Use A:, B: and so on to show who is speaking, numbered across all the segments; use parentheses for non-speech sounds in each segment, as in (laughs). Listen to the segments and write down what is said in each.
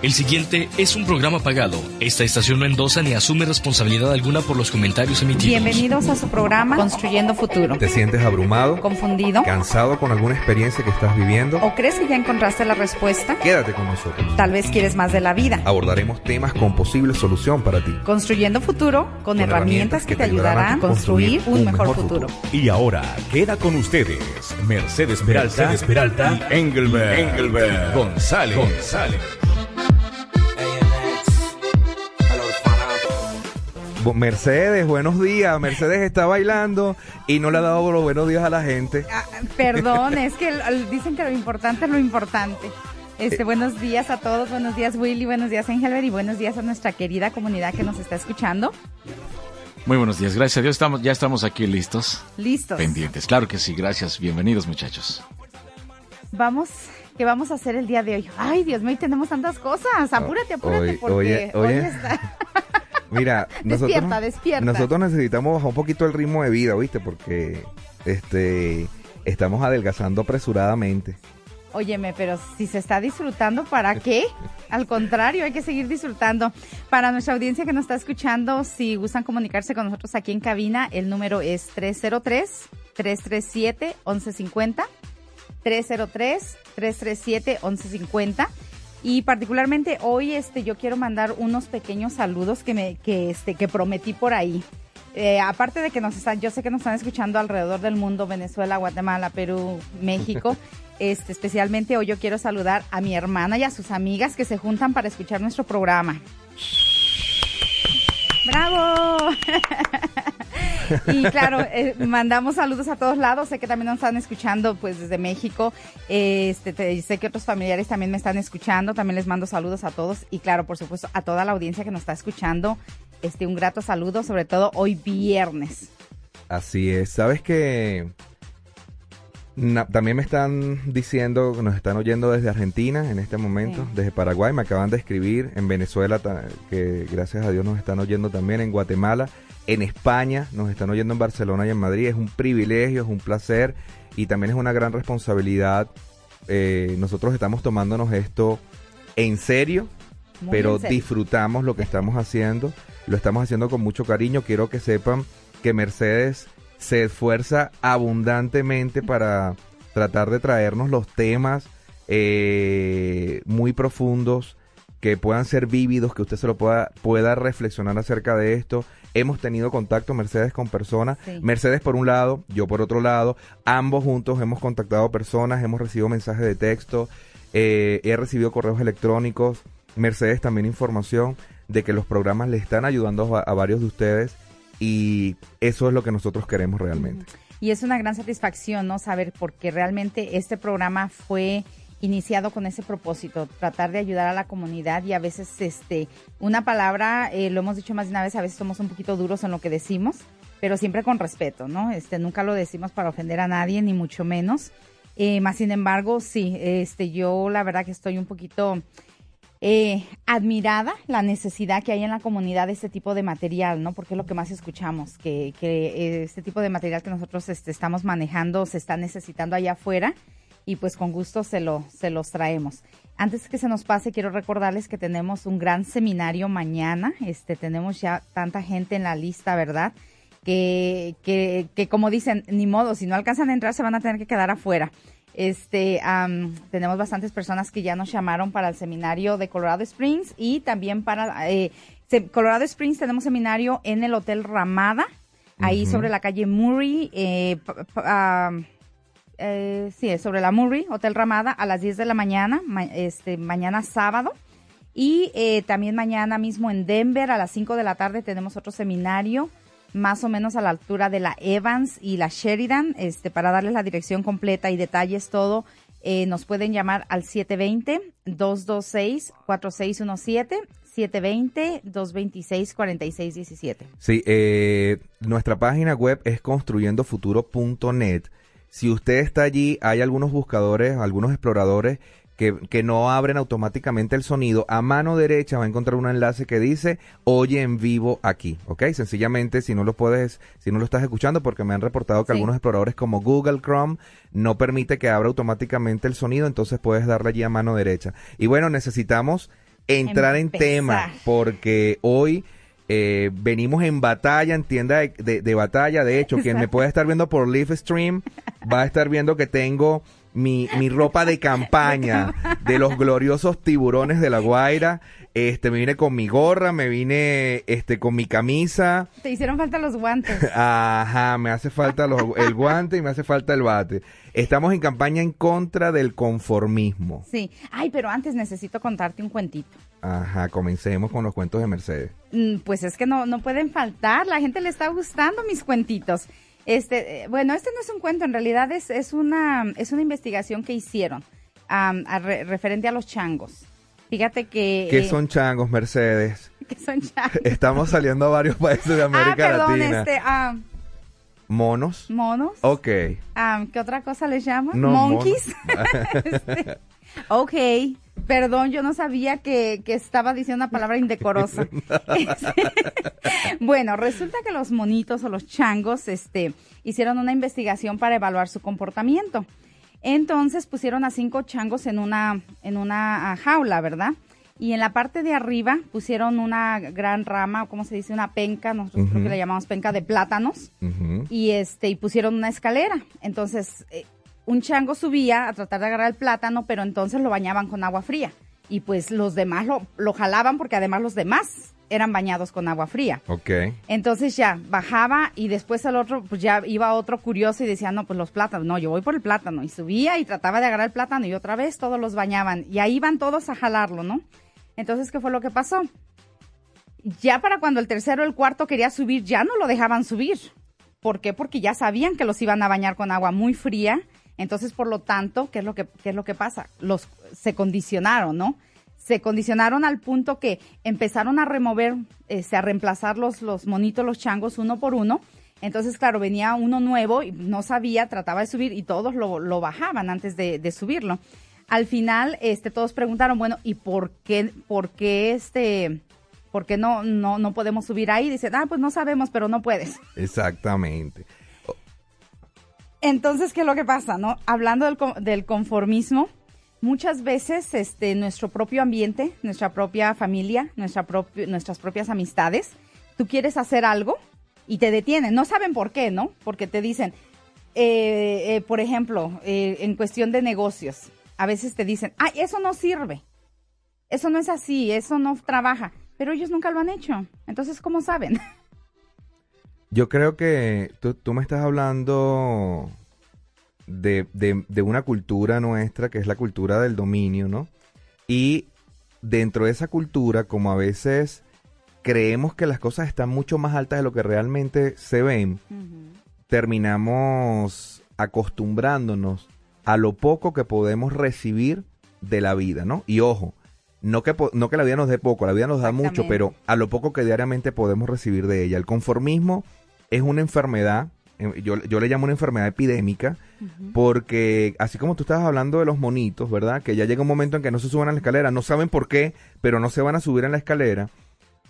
A: El siguiente es un programa pagado. Esta estación no endosa ni asume responsabilidad alguna por los comentarios emitidos.
B: Bienvenidos a su programa Construyendo Futuro.
C: ¿Te sientes abrumado?
B: ¿Confundido?
C: ¿Cansado con alguna experiencia que estás viviendo?
B: ¿O crees que ya encontraste la respuesta?
C: Quédate con nosotros.
B: Tal vez quieres más de la vida.
C: Abordaremos temas con posible solución para ti.
B: Construyendo Futuro con, herramientas, que, te ayudarán a construir un, mejor, futuro.
D: Y ahora queda con ustedes Mercedes Peralta,
E: Mercedes Peralta
D: y Engelbert, Engelbert González. González.
C: Mercedes, buenos días. Mercedes está bailando y no le ha dado los buenos días a la gente.
B: Ah, perdón, es que dicen que lo importante es lo importante. Este, buenos días a todos, buenos días Willy, buenos días Engelbert y buenos días a nuestra querida comunidad que nos está escuchando.
E: Muy buenos días, gracias a Dios estamos, ya estamos aquí listos,
B: Listos.
E: pendientes. Claro que sí, gracias, bienvenidos muchachos.
B: Vamos, ¿qué vamos a hacer el día de hoy? Ay, Dios mío, tenemos tantas cosas. Apúrate, apúrate,
C: Hoy-
B: porque
C: oye,
B: hoy
C: oye.
B: está. (laughs)
C: Mira, (laughs) nosotros,
B: Despierta, despierta.
C: nosotros necesitamos bajar un poquito el ritmo de vida, ¿viste? Porque este estamos adelgazando apresuradamente.
B: Óyeme, pero si se está disfrutando, ¿para qué? (laughs) Al contrario, hay que seguir disfrutando. Para nuestra audiencia que nos está escuchando, si gustan comunicarse con nosotros aquí en cabina, el número es 303-337-1150. 303-337-1150. Y particularmente hoy este yo quiero mandar unos pequeños saludos que me que este que prometí por ahí. Eh, aparte de que nos están, yo sé que nos están escuchando alrededor del mundo, Venezuela, Guatemala, Perú, (laughs) México. Este, especialmente hoy yo quiero saludar a mi hermana y a sus amigas que se juntan para escuchar nuestro programa. ¡Bravo! (laughs) (laughs) y claro, eh, mandamos saludos a todos lados. Sé que también nos están escuchando pues desde México. Este, te- sé que otros familiares también me están escuchando. También les mando saludos a todos. Y claro, por supuesto, a toda la audiencia que nos está escuchando. Este, un grato saludo, sobre todo hoy viernes.
C: Así es. Sabes que también me están diciendo nos están oyendo desde Argentina en este momento,
B: Sí.
C: desde Paraguay, me acaban de escribir en Venezuela, que gracias a Dios nos están oyendo también en Guatemala, en España, nos están oyendo en Barcelona y en Madrid. Es un privilegio, es un placer y también es una gran responsabilidad. Eh, nosotros estamos tomándonos esto en serio,
B: Muy
C: pero
B: en serio.
C: disfrutamos lo que estamos haciendo, lo estamos haciendo con mucho cariño. Quiero que sepan que Mercedes se esfuerza abundantemente para tratar de traernos los temas eh, muy profundos que puedan ser vívidos, que usted se lo pueda, pueda reflexionar acerca de esto. Hemos tenido contacto, Mercedes, con personas.
B: Sí.
C: Mercedes por un lado, yo por otro lado. Ambos juntos hemos contactado personas, hemos recibido mensajes de texto, eh, he recibido correos electrónicos. Mercedes también información de que los programas le están ayudando a, a varios de ustedes y eso es lo que nosotros queremos realmente.
B: Y es una gran satisfacción, ¿no? Saber porque realmente este programa fue iniciado con ese propósito, tratar de ayudar a la comunidad y a veces, este, una palabra, eh, lo hemos dicho más de una vez, a veces somos un poquito duros en lo que decimos, pero siempre con respeto, ¿no? Este, nunca lo decimos para ofender a nadie, ni mucho menos. Eh, más sin embargo, sí, este, yo la verdad que estoy un poquito eh, admirada la necesidad que hay en la comunidad de este tipo de material, ¿no? Porque es lo que más escuchamos, que, que eh, este tipo de material que nosotros este, estamos manejando se está necesitando allá afuera y pues con gusto se, lo, se los traemos. Antes que se nos pase, quiero recordarles que tenemos un gran seminario mañana. Este, tenemos ya tanta gente en la lista, ¿verdad? Que, que, que como dicen, ni modo, si no alcanzan a entrar se van a tener que quedar afuera. Este, am, tenemos bastantes personas que ya nos llamaron para el seminario de Colorado Springs y también para eh, Colorado Springs tenemos seminario en el Hotel Ramada, ahí sobre la calle Murray, eh, pa- pa- am, eh, sí, sobre la Murray, Hotel Ramada, a las 10 de la mañana, ma- este, mañana sábado. Y eh, también mañana mismo en Denver, a las 5 de la tarde, tenemos otro seminario, más o menos a la altura de la Evans y la Sheridan, este, para darles la dirección completa y detalles, todo. eh, nos pueden llamar al 720-226-4617, 720-226-4617.
C: Sí, eh, nuestra página web es construyendofuturo.net. Si usted está allí, hay algunos buscadores, algunos exploradores que, que no abren automáticamente el sonido. A mano derecha va a encontrar un enlace que dice Oye en vivo aquí, ¿ok? Sencillamente, si no lo puedes, si no lo estás escuchando, porque me han reportado que
B: Sí.
C: algunos exploradores como Google Chrome no permite que abra automáticamente el sonido, entonces puedes darle allí a mano derecha. Y bueno, necesitamos entrar en tema, porque hoy eh, venimos en batalla, en tienda de, de- de batalla. De hecho, quien me pueda estar viendo por Live Stream va a estar viendo que tengo mi, mi ropa de (laughs) campaña de los gloriosos tiburones de la Guaira. Este, me vine con mi gorra, me vine este, con mi camisa.
B: Te hicieron falta los guantes. (laughs)
C: Ajá, me hace falta los- el guante y me hace falta el bate. Estamos en campaña en contra del conformismo.
B: Sí. Ay, pero antes necesito contarte un cuentito.
C: Ajá, comencemos con los cuentos de Mercedes.
B: Mm, Pues es que no, no pueden faltar. La gente le está gustando mis cuentitos. Este, eh, bueno, este no es un cuento, en realidad es, es una, es una investigación que hicieron am, a re- referente a los changos. Fíjate que...
C: ¿Qué
B: eh,
C: son changos, Mercedes? (laughs)
B: que son changos.
C: Estamos saliendo a varios países de
B: ah,
C: América
B: perdón,
C: Latina.
B: este, ah,
C: ¿Monos?
B: monos.
C: Ok.
B: Ah, ¿Qué otra cosa les llaman?
C: No,
B: Monkeys. (laughs) Este, ok, perdón, yo no sabía que, que estaba diciendo una palabra indecorosa. Este, (laughs) bueno, resulta que los monitos o los changos este, hicieron una investigación para evaluar su comportamiento. Entonces pusieron a cinco changos en una, en una ah, jaula, ¿verdad? Y en la parte de arriba pusieron una gran rama, o como se dice, una penca, nosotros creo que le llamamos penca de plátanos y este y pusieron una escalera. Entonces, eh, un chango subía a tratar de agarrar el plátano, pero entonces lo bañaban con agua fría. Y pues los demás lo, lo jalaban porque además los demás eran bañados con agua fría.
C: Ok.
B: Entonces ya bajaba y después el otro, pues ya iba otro curioso y decía, no, pues los plátanos, no, yo voy por el plátano. Y subía y trataba de agarrar el plátano y otra vez todos los bañaban. Y ahí iban todos a jalarlo, ¿no? Entonces, ¿qué fue lo que pasó? Ya para cuando el tercero o el cuarto quería subir, ya no lo dejaban subir. ¿Por qué? Porque ya sabían que los iban a bañar con agua muy fría. Entonces, por lo tanto, ¿qué es lo que, qué es lo que pasa? Los se condicionaron, ¿no? Se condicionaron al punto que empezaron a remover, este, a reemplazar los, los monitos, los changos, uno por uno. Entonces, claro, venía uno nuevo y no sabía, trataba de subir y todos lo, lo bajaban antes de, de subirlo. Al final, este, todos preguntaron, bueno, ¿y por qué, por qué este, por qué no, no, no podemos subir ahí? Dicen, ah, pues no sabemos, pero no puedes.
C: Exactamente.
B: Entonces, ¿qué es lo que pasa, no? Hablando del, del conformismo, muchas veces este, nuestro propio ambiente, nuestra propia familia, nuestra propio- nuestras propias amistades, tú quieres hacer algo y te detienen. No saben por qué, ¿no? Porque te dicen, eh, eh, por ejemplo, eh, en cuestión de negocios, a veces te dicen, ay, eso no sirve, eso no es así, eso no trabaja, pero ellos nunca lo han hecho. Entonces, ¿cómo saben? (laughs)
C: Yo creo que tú, tú me estás hablando de, de- de una cultura nuestra, que es la cultura del dominio, ¿no? Y dentro de esa cultura, como a veces creemos que las cosas están mucho más altas de lo que realmente se ven, terminamos acostumbrándonos a lo poco que podemos recibir de la vida, ¿no? Y ojo, no que, no que la vida nos dé poco, la vida nos da mucho, pero a lo poco que diariamente podemos recibir de ella. El conformismo es una enfermedad, yo, yo le llamo una enfermedad epidémica, porque así como tú estabas hablando de los monitos, ¿verdad? Que ya llega un momento en que no se suben a la escalera, no saben por qué, pero no se van a subir en la escalera.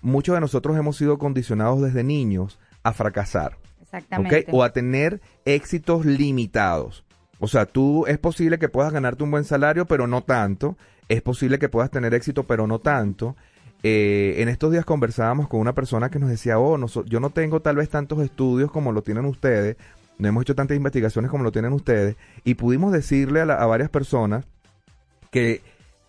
C: Muchos de nosotros hemos sido condicionados desde niños a fracasar.
B: Exactamente.
C: O a tener éxitos limitados. O sea, tú es posible que puedas ganarte un buen salario, pero no tanto. Es posible que puedas tener éxito, pero no tanto. Eh, en estos días conversábamos con una persona que nos decía, oh, no yo no tengo tal vez tantos estudios como lo tienen ustedes, no hemos hecho tantas investigaciones como lo tienen ustedes, y pudimos decirle a, la- a varias personas que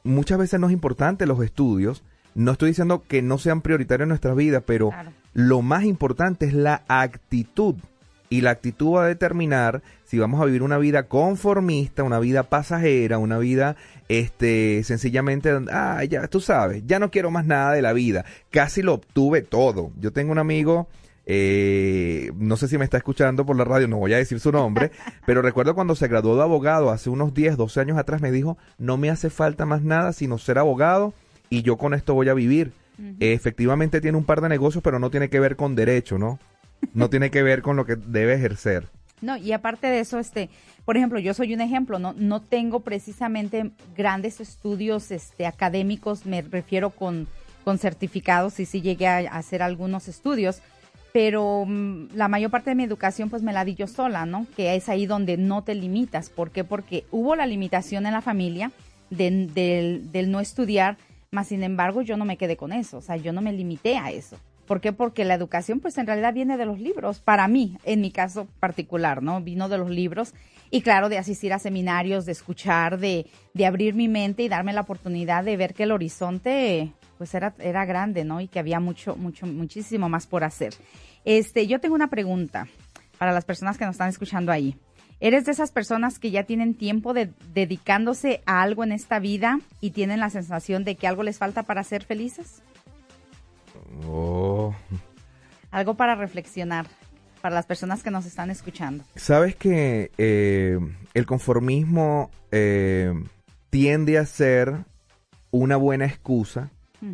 C: muchas veces no es importante los estudios, no estoy diciendo que no sean prioritarios en nuestra vida, pero
B: Claro.
C: lo más importante es la actitud. Y la actitud va a determinar si vamos a vivir una vida conformista, una vida pasajera, una vida, este, sencillamente, ah, ya, tú sabes, ya no quiero más nada de la vida. Casi lo obtuve todo. Yo tengo un amigo, eh, no sé si me está escuchando por la radio, no voy a decir su nombre, (laughs) pero recuerdo cuando se graduó de abogado hace unos 10, 12 años atrás, me dijo, no me hace falta más nada sino ser abogado y yo con esto voy a vivir. Eh, efectivamente tiene un par de negocios, pero no tiene que ver con derecho, ¿no? No tiene que ver con lo que debe ejercer.
B: No, y aparte de eso, este, por ejemplo, yo soy un ejemplo, no, no tengo precisamente grandes estudios este, académicos, me refiero con, con certificados y sí llegué a, hacer algunos estudios, pero mm, la mayor parte de mi educación pues me la di yo sola, ¿no? Que es ahí donde no te limitas. ¿Por qué? Porque hubo la limitación en la familia de- del, del no estudiar, Más sin embargo, yo no me quedé con eso, o sea, yo no me limité a eso. ¿Por qué? Porque la educación, pues en realidad viene de los libros, para mí, en mi caso particular, ¿no? Vino de los libros y claro, de asistir a seminarios, de escuchar, de, de abrir mi mente y darme la oportunidad de ver que el horizonte, pues era, era grande, ¿no? Y que había mucho, mucho, muchísimo más por hacer. Este, yo tengo una pregunta para las personas que nos están escuchando ahí. ¿Eres de esas personas que ya tienen tiempo de dedicándose a algo en esta vida y tienen la sensación de que algo les falta para ser felices?
C: Oh.
B: Algo para reflexionar para las personas que nos están escuchando.
C: Sabes que eh, el conformismo eh, tiende a ser una buena excusa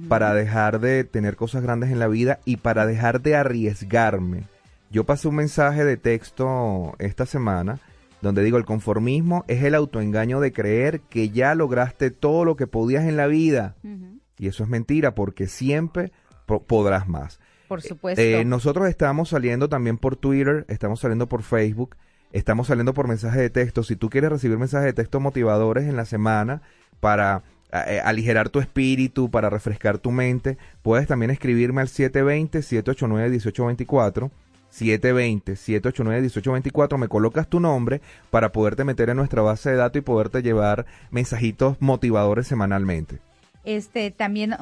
C: para dejar de tener cosas grandes en la vida y para dejar de arriesgarme. Yo pasé un mensaje de texto esta semana donde digo, el conformismo es el autoengaño de creer que ya lograste todo lo que podías en la vida. Y eso es mentira porque siempre podrás más.
B: Por supuesto.
C: Eh, nosotros estamos saliendo también por Twitter, estamos saliendo por Facebook, estamos saliendo por mensajes de texto. Si tú quieres recibir mensajes de texto motivadores en la semana para eh, aligerar tu espíritu, para refrescar tu mente, puedes también escribirme al 720-789-1824. 720-789-1824, me colocas tu nombre para poderte meter en nuestra base de datos y poderte llevar mensajitos motivadores semanalmente.
B: Este, también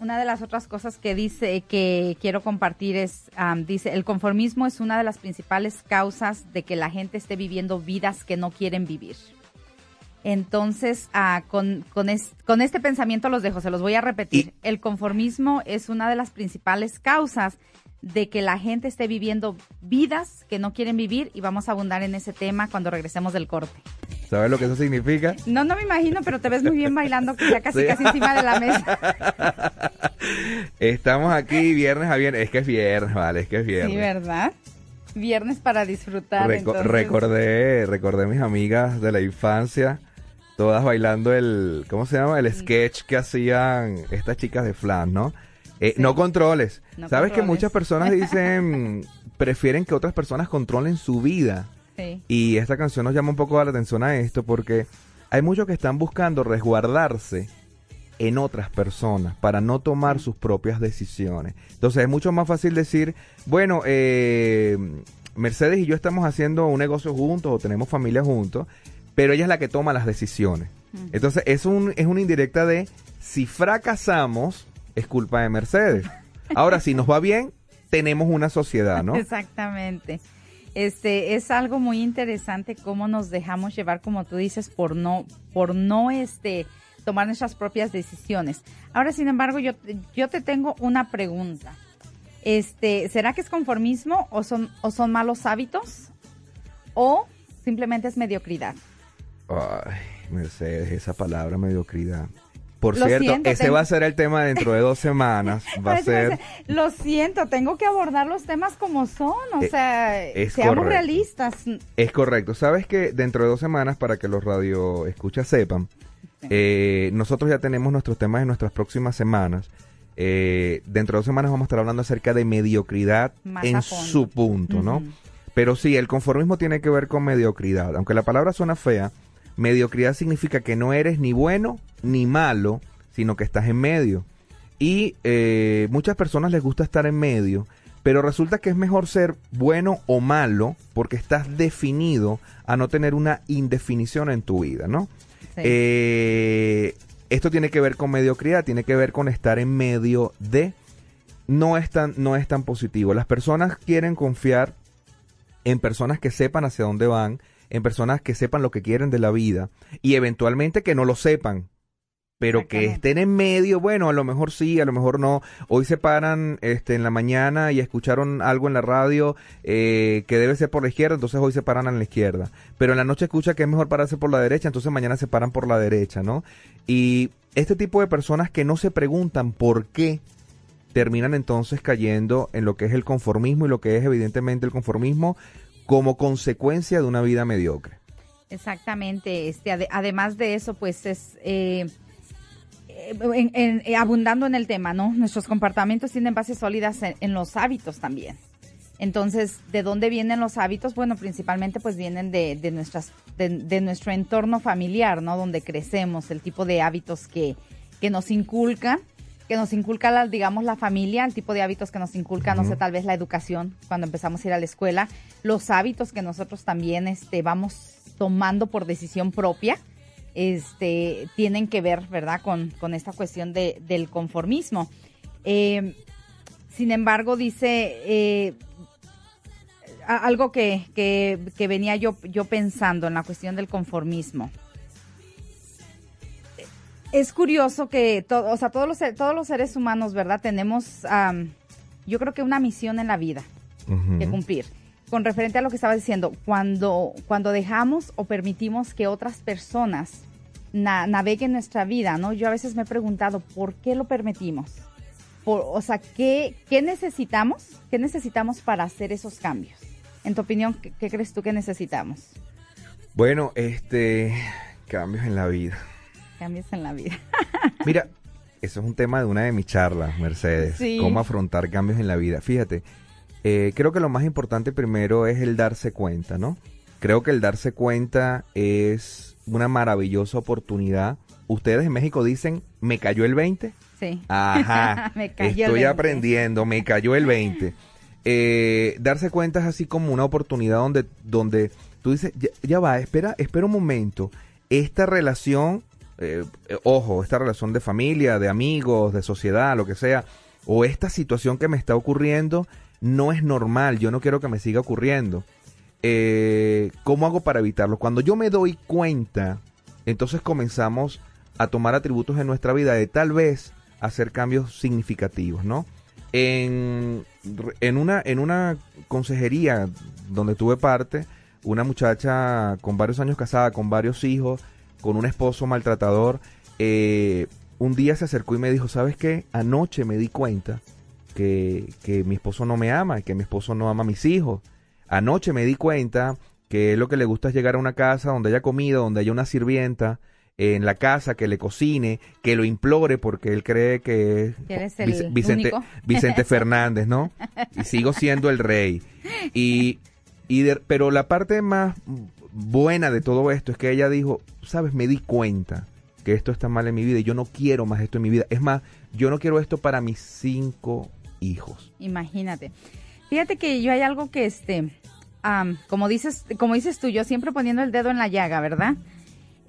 B: una de las otras cosas que dice que quiero compartir es, dice, el conformismo es una de las principales causas de que la gente esté viviendo vidas que no quieren vivir. Entonces, ah, con, con, este pensamiento los dejo, se los voy a repetir. el conformismo es una de las principales causas de que la gente esté viviendo vidas que no quieren vivir y vamos a abundar en ese tema cuando regresemos del corte.
C: ¿Sabes lo que eso significa?
B: No, no me imagino, pero te ves muy bien bailando ya casi casi encima de la mesa. (laughs)
C: Estamos aquí viernes a viernes. Es que es viernes, vale, es que es viernes.
B: Sí, ¿verdad? Viernes para disfrutar.
C: Recordé, recordé mis amigas de la infancia, todas bailando el, ¿cómo se llama? El sketch que hacían estas chicas de flan, ¿no? Eh, no controles. Sabes que muchas personas dicen, (laughs) prefieren que otras personas controlen su vida. Y esta canción nos llama un poco la atención a esto porque hay muchos que están buscando resguardarse en otras personas para no tomar sus propias decisiones. Entonces es mucho más fácil decir, bueno, eh, Mercedes y yo estamos haciendo un negocio juntos o tenemos familia juntos, pero ella es la que toma las decisiones. Entonces es, un, es una indirecta de, si fracasamos, es culpa de Mercedes. Ahora, si nos va bien, tenemos una sociedad, ¿no?
B: Exactamente. Este es algo muy interesante cómo nos dejamos llevar, como tú dices, por no, por no este tomar nuestras propias decisiones. Ahora, sin embargo, yo, yo te tengo una pregunta. Este, ¿será que es conformismo o son, o son malos hábitos? ¿O simplemente es mediocridad?
C: Ay, Mercedes, esa palabra mediocridad. Por cierto, ese va a ser el tema dentro de dos (laughs) semanas. Va a ser.
B: Lo siento, tengo que abordar los temas como son, o eh, sea, seamos realistas.
C: Es correcto. Sabes que dentro de dos semanas, para que los radio escuchas sepan, eh, nosotros ya tenemos nuestros temas en nuestras próximas semanas. Eh, dentro de dos semanas vamos a estar hablando acerca de mediocridad en su punto, ¿no? Pero sí, el conformismo tiene que ver con mediocridad. Aunque la palabra suena fea, Mediocridad significa que no eres ni bueno ni malo, sino que estás en medio. Y eh, muchas personas les gusta estar en medio, pero resulta que es mejor ser bueno o malo porque estás definido a no tener una indefinición en tu vida, ¿no? Eh, esto tiene que ver con mediocridad, tiene que ver con estar en medio de... No es tan, no es tan positivo. Las personas quieren confiar en personas que sepan hacia dónde van, en personas que sepan lo que quieren de la vida y eventualmente que no lo sepan, pero que estén en medio, bueno, a lo mejor sí, a lo mejor no. Hoy se paran este, en la mañana y escucharon algo en la radio eh, que debe ser por la izquierda, entonces hoy se paran en la izquierda. Pero en la noche escucha que es mejor pararse por la derecha, entonces mañana se paran por la derecha, ¿no? Y este tipo de personas que no se preguntan por qué terminan entonces cayendo en lo que es el conformismo y lo que es evidentemente el conformismo como consecuencia de una vida mediocre.
B: Exactamente. Este, además de eso, pues es eh, eh, abundando en el tema, ¿no? Nuestros comportamientos tienen bases sólidas en, los hábitos también. Entonces, ¿de dónde vienen los hábitos? Bueno, principalmente pues vienen de, nuestras, de, nuestro entorno familiar, ¿no? Donde crecemos, el tipo de hábitos que, que nos inculcan, que nos inculca, la, digamos, la familia, el tipo de hábitos que nos inculca, no sé, tal vez la educación cuando empezamos a ir a la escuela, los hábitos que nosotros también este, vamos tomando por decisión propia, este, tienen que ver, ¿verdad?, con, con esta cuestión de, del conformismo. Eh, sin embargo, dice eh, algo que, que, que, venía yo, yo pensando en la cuestión del conformismo es curioso que o sea, todos los, todos los seres humanos, ¿verdad? Tenemos, yo creo que una misión en la vida que cumplir. Con referente a lo que estaba diciendo, cuando, cuando dejamos o permitimos que otras personas naveguen nuestra vida, ¿no? Yo a veces me he preguntado, ¿por qué lo permitimos? Por, o sea, ¿qué, ¿qué necesitamos? ¿Qué necesitamos para hacer esos cambios? En tu opinión, ¿qué, qué crees tú que necesitamos?
C: Bueno, este, cambios en la vida
B: cambios en la vida. (laughs)
C: Mira, eso es un tema de una de mis charlas, Mercedes. Cómo afrontar cambios en la vida. Fíjate, eh, creo que lo más importante primero es el darse cuenta, ¿no? Creo que el darse cuenta es una maravillosa oportunidad. Ustedes en México dicen, ¿me cayó el 20?
B: Sí.
C: Ajá. (laughs) me cayó Estoy aprendiendo, me cayó el 20. Eh, darse cuenta es así como una oportunidad donde, donde tú dices, ya, ya va, espera, espera un momento. Esta relación eh, ojo, esta relación de familia, de amigos, de sociedad, lo que sea, o esta situación que me está ocurriendo no es normal, yo no quiero que me siga ocurriendo. Eh, ¿Cómo hago para evitarlo? Cuando yo me doy cuenta, entonces comenzamos a tomar atributos en nuestra vida de tal vez hacer cambios significativos, ¿no? En, en, una, en una consejería donde tuve parte, una muchacha con varios años casada, con varios hijos, con un esposo maltratador, eh, un día se acercó y me dijo, ¿sabes qué? Anoche me di cuenta que, que mi esposo no me ama, que mi esposo no ama a mis hijos. Anoche me di cuenta que lo que le gusta es llegar a una casa donde haya comida, donde haya una sirvienta en la casa que le cocine, que lo implore porque él cree que
B: es
C: Vicente, (laughs) Vicente Fernández, ¿no? Y sigo siendo el rey. Y, y pero la parte más buena de todo esto es que ella dijo, sabes, me di cuenta que esto está mal en mi vida y yo no quiero más esto en mi vida. Es más, yo no quiero esto para mis cinco hijos.
B: Imagínate. Fíjate que yo hay algo que este, como dices, como dices tú, yo siempre poniendo el dedo en la llaga, ¿verdad?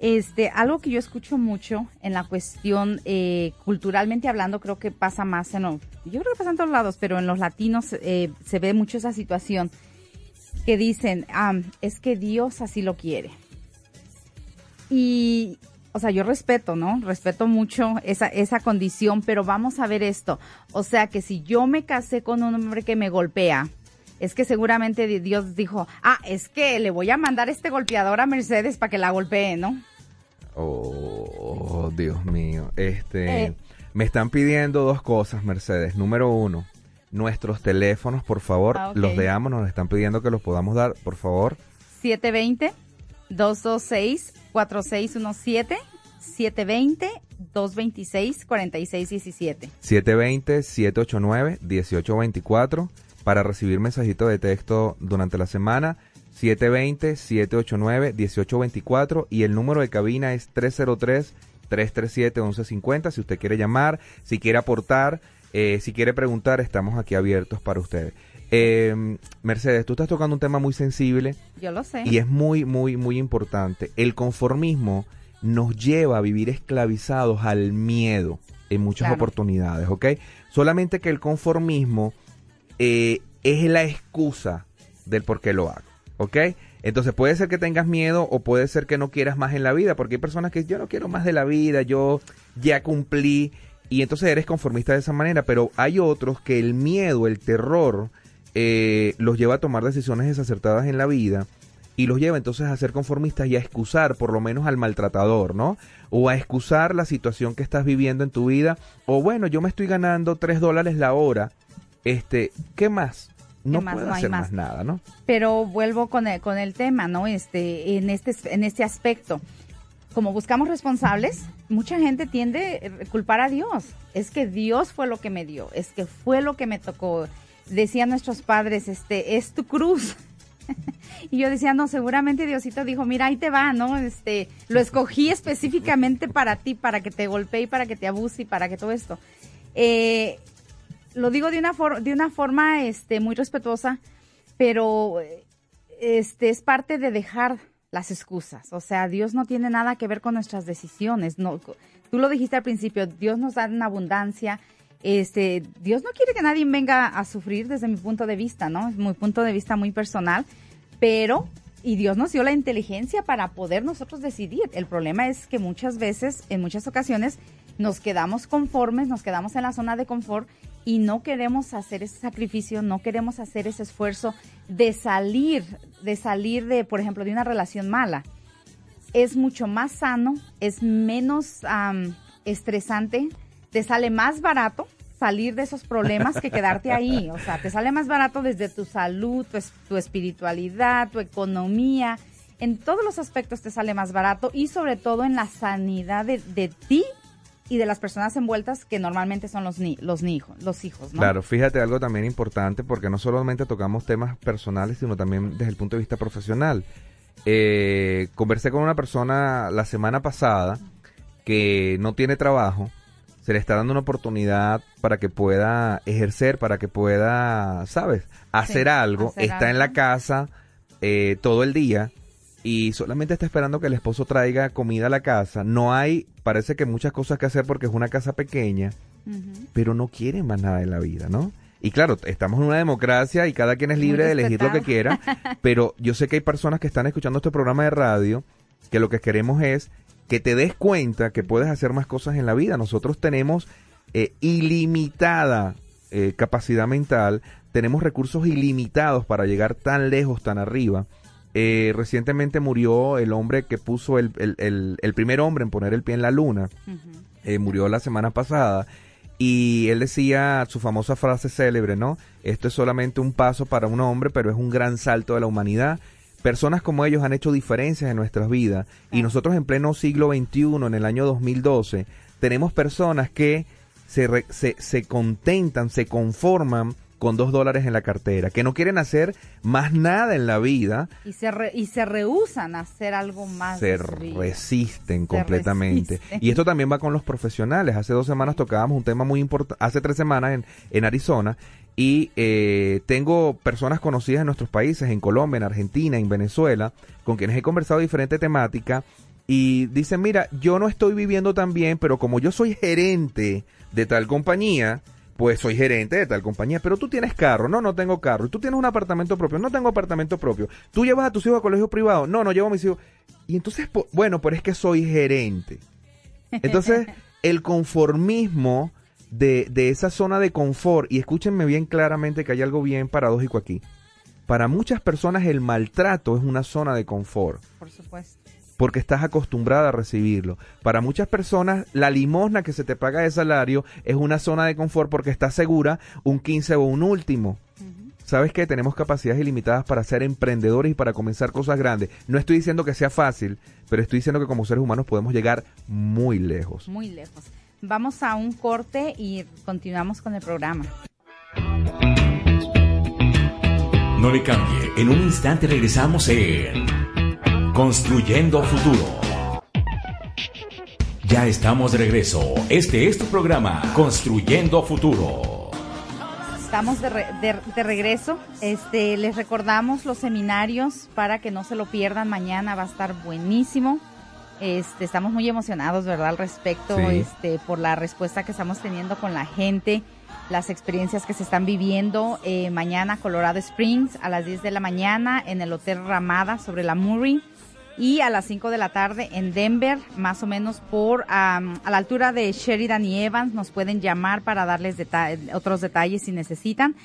B: Este, algo que yo escucho mucho en la cuestión eh, culturalmente hablando, creo que pasa más en, yo creo que pasa en todos lados, pero en los latinos eh, se ve mucho esa situación que dicen, es que Dios así lo quiere. Y, o sea, yo respeto, ¿no? Respeto mucho esa, esa condición, pero vamos a ver esto. O sea, que si yo me casé con un hombre que me golpea, es que seguramente Dios dijo, ah, es que le voy a mandar este golpeador a Mercedes para que la golpee, ¿no?
C: Oh, Dios mío. Este, eh. me están pidiendo dos cosas, Mercedes. Número uno, nuestros teléfonos, por favor. Ah, los de Amo nos están pidiendo que los podamos dar, por favor.
B: 720-226-4617. 720-226-4617.
C: 720-789-1824 para recibir mensajitos de texto durante la semana. 720-789-1824 y el número de cabina es 303-337-1150 si usted quiere llamar, si quiere aportar eh, si quiere preguntar, estamos aquí abiertos para ustedes. Eh, Mercedes, tú estás tocando un tema muy sensible.
B: Yo lo sé.
C: Y es muy, muy, muy importante. El conformismo nos lleva a vivir esclavizados al miedo en muchas oportunidades, ¿ok? Solamente que el conformismo eh, es la excusa del por qué lo hago, ¿ok? Entonces puede ser que tengas miedo o puede ser que no quieras más en la vida, porque hay personas que yo no quiero más de la vida, yo ya cumplí y entonces eres conformista de esa manera, pero hay otros que el miedo, el terror, eh, los lleva a tomar decisiones desacertadas en la vida y los lleva entonces a ser conformistas y a excusar por lo menos al maltratador, ¿no? O a excusar la situación que estás viviendo en tu vida, o bueno, yo me estoy ganando tres dólares la hora, este, ¿qué más? No puedo hacer más. nada, ¿no?
B: Pero vuelvo con el, con el tema, ¿no? Este, en este, en este aspecto como buscamos responsables, mucha gente tiende a culpar a Dios. Es que Dios fue lo que me dio, es que fue lo que me tocó. Decían nuestros padres, este, es tu cruz. (laughs) y yo decía, no, seguramente Diosito dijo, mira, ahí te va, ¿no? Este, lo escogí específicamente para ti, para que te golpee para que te abuse y para que todo esto. Eh, lo digo de una, de una forma este, muy respetuosa, pero este, es parte de dejar las excusas. O sea, Dios no tiene nada que ver con nuestras decisiones. No, tú lo dijiste al principio, Dios nos da en abundancia. Este, Dios no quiere que nadie venga a sufrir desde mi punto de vista, ¿no? Es mi punto de vista muy personal, pero y Dios nos dio la inteligencia para poder nosotros decidir. El problema es que muchas veces, en muchas ocasiones, nos quedamos conformes, nos quedamos en la zona de confort y no queremos hacer ese sacrificio, no queremos hacer ese esfuerzo de salir, de salir de, por ejemplo, de una relación mala. Es mucho más sano, es menos estresante, te sale más barato salir de esos problemas que quedarte ahí. O sea, te sale más barato desde tu salud, tu, tu espiritualidad, tu economía. En todos los aspectos te sale más barato y sobre todo en la sanidad de ti y de las personas envueltas que normalmente son los, ni los, hijos, los hijos. ¿no?
C: Claro, fíjate algo también importante porque no solamente tocamos temas personales, sino también desde el punto de vista profesional. Eh, conversé con una persona la semana pasada que no tiene trabajo, se le está dando una oportunidad para que pueda ejercer, para que pueda, ¿sabes? Hacer algo, está en la casa eh, todo el día y solamente está esperando que el esposo traiga comida a la casa. No hay, parece que muchas cosas que hacer porque es una casa pequeña, pero no quiere más nada en la vida, ¿no? Y claro, estamos en una democracia y cada quien es libre de elegir lo que quiera, (laughs) pero yo sé que hay personas que están escuchando este programa de radio que lo que queremos es que te des cuenta que puedes hacer más cosas en la vida. Nosotros tenemos eh, ilimitada eh, capacidad mental, tenemos recursos ilimitados para llegar tan lejos, tan arriba eh, recientemente murió el hombre que puso el, el, primer hombre en poner el pie en la luna. Eh, murió la semana pasada. Y él decía su famosa frase célebre, ¿no? Esto es solamente un paso para un hombre, pero es un gran salto de la humanidad. Personas como ellos han hecho diferencias en nuestras vidas. Y nosotros en pleno siglo XXI, en el año 2012, tenemos personas que se, se, se contentan, se conforman con dos dólares en la cartera, que no quieren hacer más nada en la vida.
B: Y se, y se rehusan a hacer algo más.
C: Se resisten completamente. Y esto también va con los profesionales. Hace dos semanas tocábamos un tema muy importante, hace tres semanas en, en Arizona, y eh, tengo personas conocidas en nuestros países, en Colombia, en Argentina, en Venezuela, con quienes he conversado diferente temática, y dicen, mira, yo no estoy viviendo tan bien, pero como yo soy gerente de tal compañía, pues soy gerente de tal compañía, pero tú tienes carro, no, no tengo carro, y tú tienes un apartamento propio, no tengo apartamento propio, tú llevas a tus hijos a colegio privado, no, no llevo a mis hijos, y entonces, bueno, pero es que soy gerente. Entonces, (laughs) el conformismo de, de esa zona de confort, y escúchenme bien claramente que hay algo bien paradójico aquí, para muchas personas el maltrato es una zona de confort.
B: Por supuesto
C: porque estás acostumbrada a recibirlo. Para muchas personas, la limosna que se te paga de salario es una zona de confort porque estás segura un 15 o un último. ¿Sabes que Tenemos capacidades ilimitadas para ser emprendedores y para comenzar cosas grandes. No estoy diciendo que sea fácil, pero estoy diciendo que como seres humanos podemos llegar muy lejos.
B: Muy lejos. Vamos a un corte y continuamos con el programa.
D: No le cambie. En un instante regresamos en Construyendo Futuro. Ya estamos de regreso. Este es tu programa, Construyendo Futuro.
B: Estamos de, regreso. Este, les recordamos los seminarios para que no se lo pierdan. Mañana va a estar buenísimo. Este, estamos muy emocionados, ¿verdad? Al respecto, este, por la respuesta que estamos teniendo con la gente, las experiencias que se están viviendo. Eh, mañana, Colorado Springs, a las 10 de la mañana, en el Hotel Ramada, sobre la Murray y a las 5 de la tarde en Denver, más o menos por a la altura de Sheridan y Evans, nos pueden llamar para darles otros detalles si necesitan.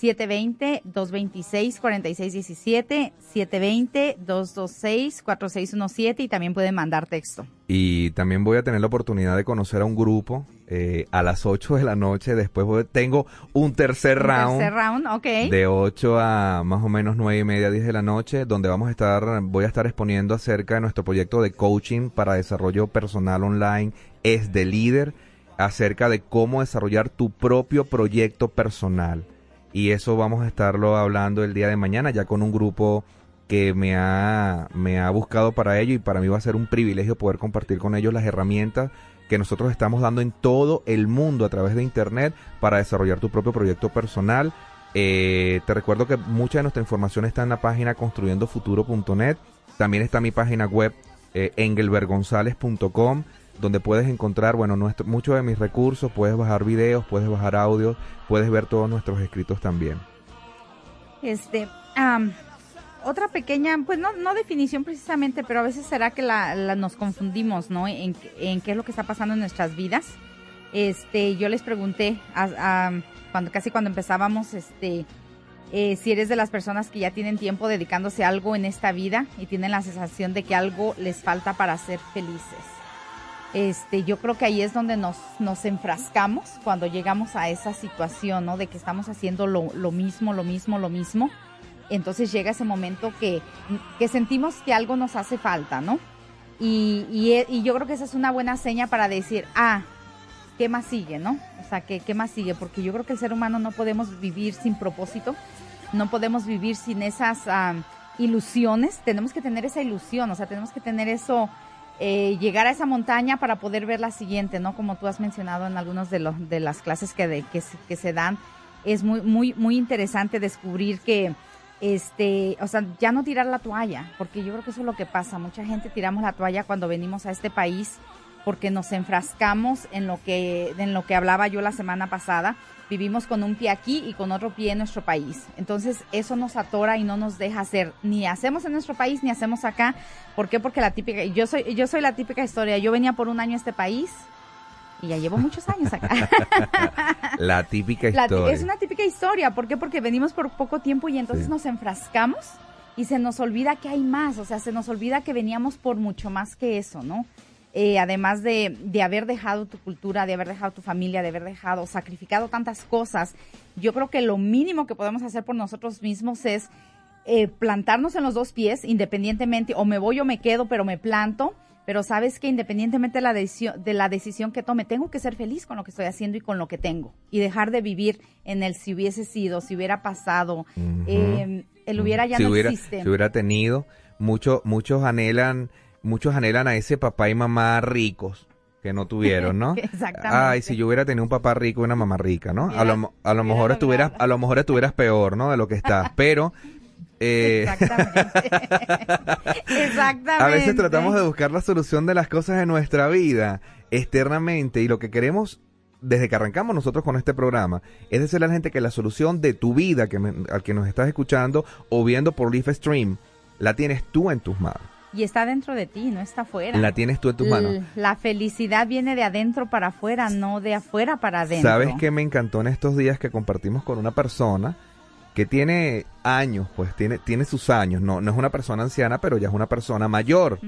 B: 720-226-4617, 720-226-4617 y también pueden mandar texto.
C: Y también voy a tener la oportunidad de conocer a un grupo eh, a las 8 de la noche. Después tengo un tercer round.
B: Tercer round, ok.
C: De 8 a más o menos 9 y media, 10 de la noche, donde vamos a estar, voy a estar exponiendo acerca de nuestro proyecto de coaching para desarrollo personal online. Es de líder acerca de cómo desarrollar tu propio proyecto personal y eso vamos a estarlo hablando el día de mañana ya con un grupo que me ha, me ha buscado para ello y para mí va a ser un privilegio poder compartir con ellos las herramientas que nosotros estamos dando en todo el mundo a través de Internet para desarrollar tu propio proyecto personal. Eh, te recuerdo que mucha de nuestra información está en la página construyendofuturo.net. También está mi página web eh, engelbergonzalez.com donde puedes encontrar, bueno, nuestro, muchos de mis recursos, puedes bajar videos, puedes bajar audios, puedes ver todos nuestros escritos también.
B: Este, otra pequeña, pues no, no definición precisamente, pero a veces será que la, nos confundimos, ¿no? En, en, qué es lo que está pasando en nuestras vidas. Este, yo les pregunté, a, cuando casi cuando empezábamos, este, eh, si eres de las personas que ya tienen tiempo dedicándose a algo en esta vida y tienen la sensación de que algo les falta para ser felices. Este, yo creo que ahí es donde nos, nos enfrascamos cuando llegamos a esa situación, ¿no? De que estamos haciendo lo, lo mismo, lo mismo, lo mismo. Entonces llega ese momento que, que sentimos que algo nos hace falta, ¿no? Y, y, y, yo creo que esa es una buena seña para decir, ah, ¿qué más sigue, no? O sea, ¿qué, ¿qué más sigue? Porque yo creo que el ser humano no podemos vivir sin propósito, no podemos vivir sin esas ah, ilusiones, tenemos que tener esa ilusión, o sea, tenemos que tener eso eh, llegar a esa montaña para poder ver la siguiente, ¿no? Como tú has mencionado en algunas de, de las clases que, de, que se dan, es muy, muy, muy interesante descubrir que, este, o sea, ya no tirar la toalla, porque yo creo que eso es lo que pasa. Mucha gente tiramos la toalla cuando venimos a este país porque nos enfrascamos en lo que, en lo que hablaba yo la semana pasada. Vivimos con un pie aquí y con otro pie en nuestro país. Entonces, eso nos atora y no nos deja hacer, ni hacemos en nuestro país, ni hacemos acá. ¿Por qué? Porque la típica, yo soy, yo soy la típica historia. Yo venía por un año a este país, y ya llevo muchos años acá. (laughs)
C: la típica historia.
B: es una típica historia. ¿Por qué? Porque venimos por poco tiempo y entonces nos enfrascamos y se nos olvida que hay más. O sea, se nos olvida que veníamos por mucho más que eso, ¿no? Eh, además de, de, haber dejado tu cultura, de haber dejado tu familia, de haber dejado, sacrificado tantas cosas, yo creo que lo mínimo que podemos hacer por nosotros mismos es eh, plantarnos en los dos pies, independientemente, o me voy o me quedo, pero me planto. Pero sabes que independientemente de la, decisión, de la decisión que tome, tengo que ser feliz con lo que estoy haciendo y con lo que tengo. Y dejar de vivir en el si hubiese sido, si hubiera pasado, eh, el hubiera ya no existe.
C: Si hubiera tenido, muchos muchos anhelan muchos anhelan a ese papá y mamá ricos que no tuvieron, ¿no? (laughs)
B: Exactamente.
C: Ay, si yo hubiera tenido un papá rico y una mamá rica, ¿no? a lo, a lo mejor estuvieras, a lo mejor estuvieras peor, ¿no? De lo que estás, (laughs) pero
B: eh... Exactamente. (laughs) Exactamente.
C: A veces tratamos de buscar la solución de las cosas en nuestra vida externamente y lo que queremos desde que arrancamos nosotros con este programa es decirle a la gente que la solución de tu vida que al que nos estás escuchando o viendo por Leaf Stream la tienes tú en tus manos.
B: Y está dentro de ti, no está afuera.
C: La tienes tú en tus manos.
B: La felicidad viene de adentro para afuera, no de afuera para adentro.
C: ¿Sabes qué me encantó en estos días que compartimos con una persona que tiene años, pues tiene, tiene sus años, no, no es una persona anciana, pero ya es una persona mayor.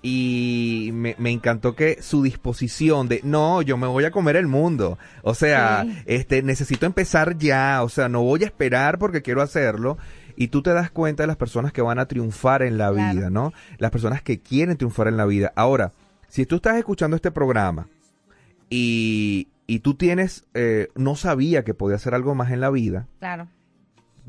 C: Y me, me, encantó que su disposición de, no, yo me voy a comer el mundo. O sea, este, necesito empezar ya, o sea, no voy a esperar porque quiero hacerlo y tú te das cuenta de las personas que van a triunfar en la vida, ¿no? Las personas que quieren triunfar en la vida. Ahora, si tú estás escuchando este programa y, y tú tienes, eh, no sabía que podía hacer algo más en la vida.
B: Claro.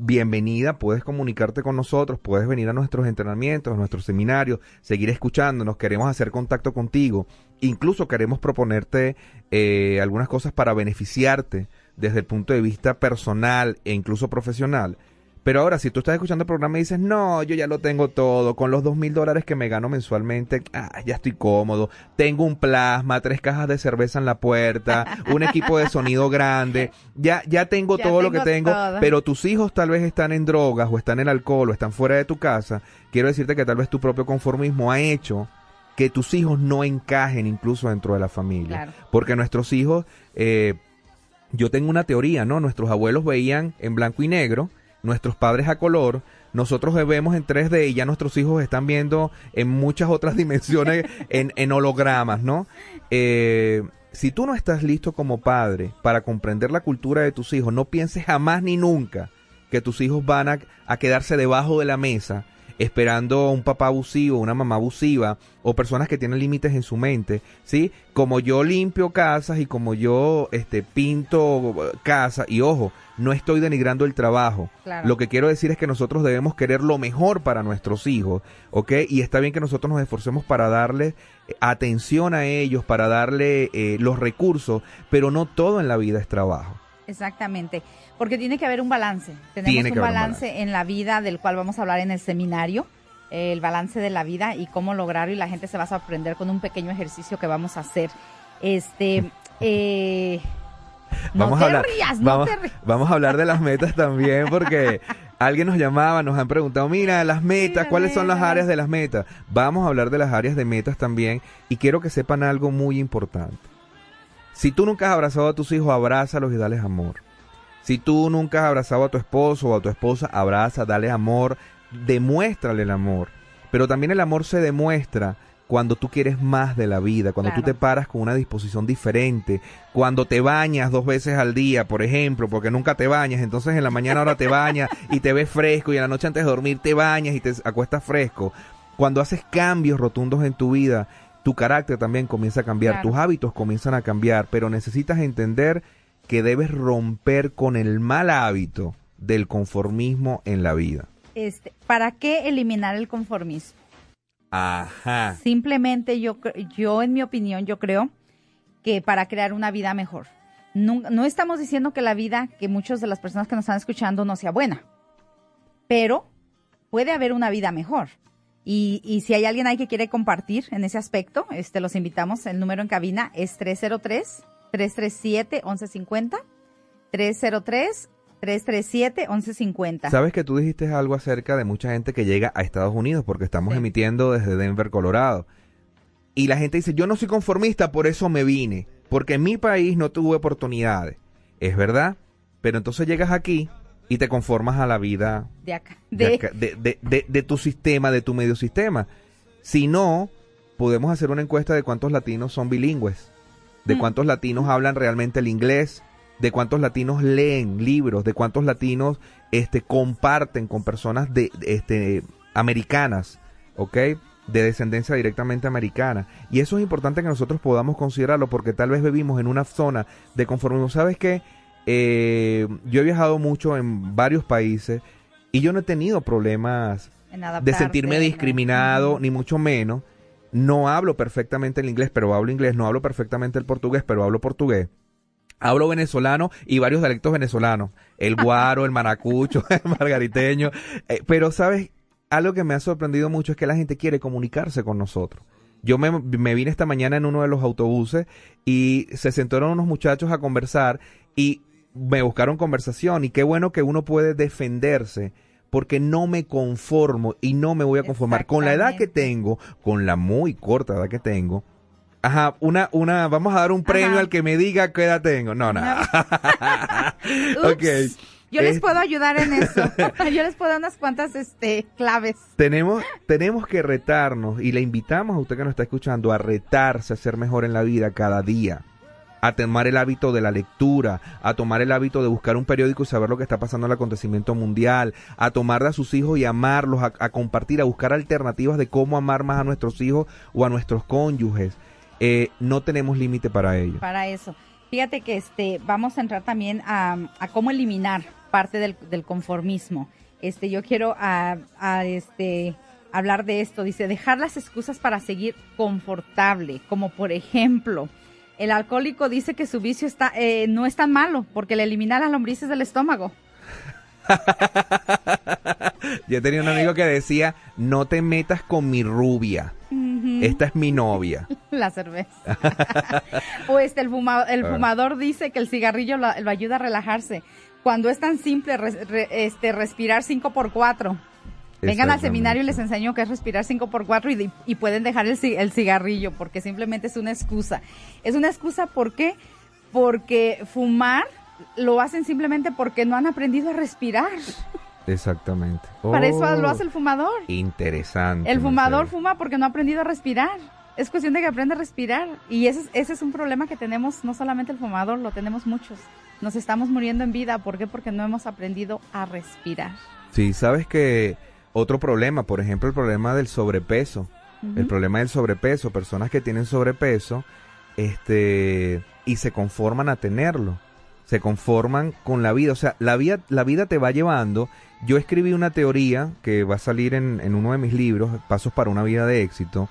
C: Bienvenida, puedes comunicarte con nosotros, puedes venir a nuestros entrenamientos, a nuestros seminarios, seguir escuchándonos, queremos hacer contacto contigo, incluso queremos proponerte eh, algunas cosas para beneficiarte desde el punto de vista personal e incluso profesional. Pero ahora, si tú estás escuchando el programa y dices, no, yo ya lo tengo todo, con los dos mil dólares que me gano mensualmente, ah, ya estoy cómodo, tengo un plasma, tres cajas de cerveza en la puerta, (laughs) un equipo de sonido grande, ya, ya tengo todo lo que tengo, pero tus hijos tal vez están en drogas o están en alcohol o están fuera de tu casa, quiero decirte que tal vez tu propio conformismo ha hecho que tus hijos no encajen incluso dentro de la familia. Porque nuestros hijos, eh, yo tengo una teoría, ¿no? Nuestros abuelos veían en blanco y negro, nuestros padres a color, nosotros vemos en 3D y ya nuestros hijos están viendo en muchas otras (laughs) dimensiones en, hologramas, ¿no? Eh, si tú no estás listo como padre para comprender la cultura de tus hijos, no pienses jamás ni nunca que tus hijos van a, a quedarse debajo de la mesa esperando un papá abusivo, una mamá abusiva, o personas que tienen límites en su mente, ¿sí? Como yo limpio casas y como yo este, pinto casa, y ojo, no estoy denigrando el trabajo.
B: Claro.
C: Lo que quiero decir es que nosotros debemos querer lo mejor para nuestros hijos, ¿ok? Y está bien que nosotros nos esforcemos para darle eh, atención a ellos, para darle eh, los recursos, pero no todo en la vida es trabajo.
B: Exactamente, porque tiene que haber un balance. Tenemos
C: Tiene que
B: un balance en la vida del cual vamos a hablar en el seminario, el balance de la vida y cómo lograrlo y la gente se va a sorprender con un pequeño ejercicio que vamos a hacer. Este, (laughs) eh, no
C: vamos
B: te
C: a hablar,
B: rías, no
C: vamos,
B: te rías.
C: vamos a hablar de las metas también porque (laughs) alguien nos llamaba, nos han preguntado, mira, las metas, ¿cuáles son las áreas de las metas? Vamos a hablar de las áreas de metas también y quiero que sepan algo muy importante. Si tú nunca has abrazado a tus hijos, abrázalos y dales amor. Si tú nunca has abrazado a tu esposo o a tu esposa, abraza, dale amor, demuéstrale el amor. Pero también el amor se demuestra cuando tú quieres más de la vida, cuando tú te paras con una disposición diferente, cuando te bañas dos veces al día, por ejemplo, porque nunca te bañas, entonces en la mañana ahora te bañas y te ves fresco y en la noche antes de dormir te bañas y te acuestas fresco. Cuando haces cambios rotundos en tu vida, tu carácter también comienza a cambiar,
B: Claro.
C: tus hábitos comienzan a cambiar, pero necesitas entender que debes romper con el mal hábito del conformismo en la vida.
B: Este, ¿Para qué eliminar el conformismo?
C: Ajá.
B: Simplemente yo, yo, en mi opinión, yo creo que para crear una vida mejor. No, no estamos diciendo que la vida, que muchas de las personas que nos están escuchando no sea buena, pero puede haber una vida mejor. Y, y si hay alguien ahí que quiere compartir en ese aspecto, este, los invitamos. El número en cabina es 303-337-1150. 303-337-1150.
C: Sabes que tú dijiste algo acerca de mucha gente que llega a Estados Unidos porque estamos
B: Sí.
C: emitiendo desde Denver, Colorado. Y la gente dice, yo no soy conformista, por eso me vine, porque en mi país no tuve oportunidades. Es verdad, pero entonces llegas aquí y te conformas a la vida
B: De acá.
C: de,
B: De,
C: acá- de- de- tu sistema, de tu medio sistema. Si no, podemos hacer una encuesta de cuántos latinos son bilingües, de
B: Mm.
C: cuántos latinos hablan realmente el inglés, de cuántos latinos leen libros, de cuántos latinos este, comparten con personas de, de, este, americanas, ¿ok? De descendencia directamente americana. Y eso es importante que nosotros podamos considerarlo porque tal vez vivimos en una zona de conformismo. ¿Sabes qué? Eh, yo he viajado mucho en varios países y yo no he tenido problemas de sentirme discriminado, ni mucho menos. No hablo perfectamente el inglés, pero hablo inglés. No hablo perfectamente el portugués, pero hablo portugués. Hablo venezolano y varios dialectos venezolanos. El guaro, el maracucho, (laughs) el margariteño. Eh, pero, ¿sabes? Algo que me ha sorprendido mucho es que la gente quiere comunicarse con nosotros. Yo me, me vine esta mañana en uno de los autobuses y se sentaron unos muchachos a conversar y me buscaron conversación y qué bueno que uno puede defenderse porque no me conformo y no me voy a conformar con la edad que tengo, con la muy corta edad que tengo. Ajá, una, una, vamos a dar un premio
B: Ajá.
C: al que me diga qué edad tengo. No, no. (laughs) Ok.
B: Yo les
C: Es-
B: puedo ayudar en eso. (laughs) Yo les puedo dar unas cuantas este, claves.
C: Tenemos, tenemos que retarnos y le invitamos a usted que nos está escuchando a retarse a ser mejor en la vida cada día. A tomar el hábito de la lectura, a tomar el hábito de buscar un periódico y saber lo que está pasando en el acontecimiento mundial, a tomar a sus hijos y amarlos, a, a compartir, a buscar alternativas de cómo amar más a nuestros hijos o a nuestros cónyuges. Eh, no tenemos límite para ello.
B: para eso. Fíjate que este vamos a entrar también a, cómo eliminar parte del, del conformismo. Este, yo quiero a, a, este hablar de esto. Dice dejar las excusas para seguir confortable, como por ejemplo. El alcohólico dice que su vicio está, eh, no es tan malo porque le elimina las lombrices del estómago. (laughs)
C: Yo tenía un amigo que decía, no te metas con mi rubia, esta es mi novia. (laughs)
B: La cerveza. (laughs) o este, el, fuma- el
C: Ah.
B: fumador dice que el cigarrillo lo, lo ayuda a relajarse. Cuando es tan simple re- este, respirar 5 por 4 Vengan al seminario y les enseño que es respirar 5 por 4 y, de- y pueden dejar el, el cigarrillo porque simplemente es una excusa. Es una excusa ¿por qué? Porque fumar lo hacen simplemente porque no han aprendido a respirar.
C: Exactamente.
B: Para eso
C: Oh,
B: lo hace el fumador.
C: Interesante.
B: El fumador fuma porque no ha aprendido a respirar. Es cuestión de que aprenda a respirar. Y ese es, ese es un problema que tenemos, no solamente el fumador, lo tenemos muchos. Nos estamos muriendo en vida. ¿Por qué? Porque no hemos aprendido a respirar.
C: Sí, sabes que Otro problema, por ejemplo, el problema del sobrepeso. El problema del sobrepeso, personas que tienen sobrepeso, este, y se conforman a tenerlo. Se conforman con la vida. O sea, la vida, la vida te va llevando. Yo escribí una teoría que va a salir en, en uno de mis libros, Pasos para una vida de éxito.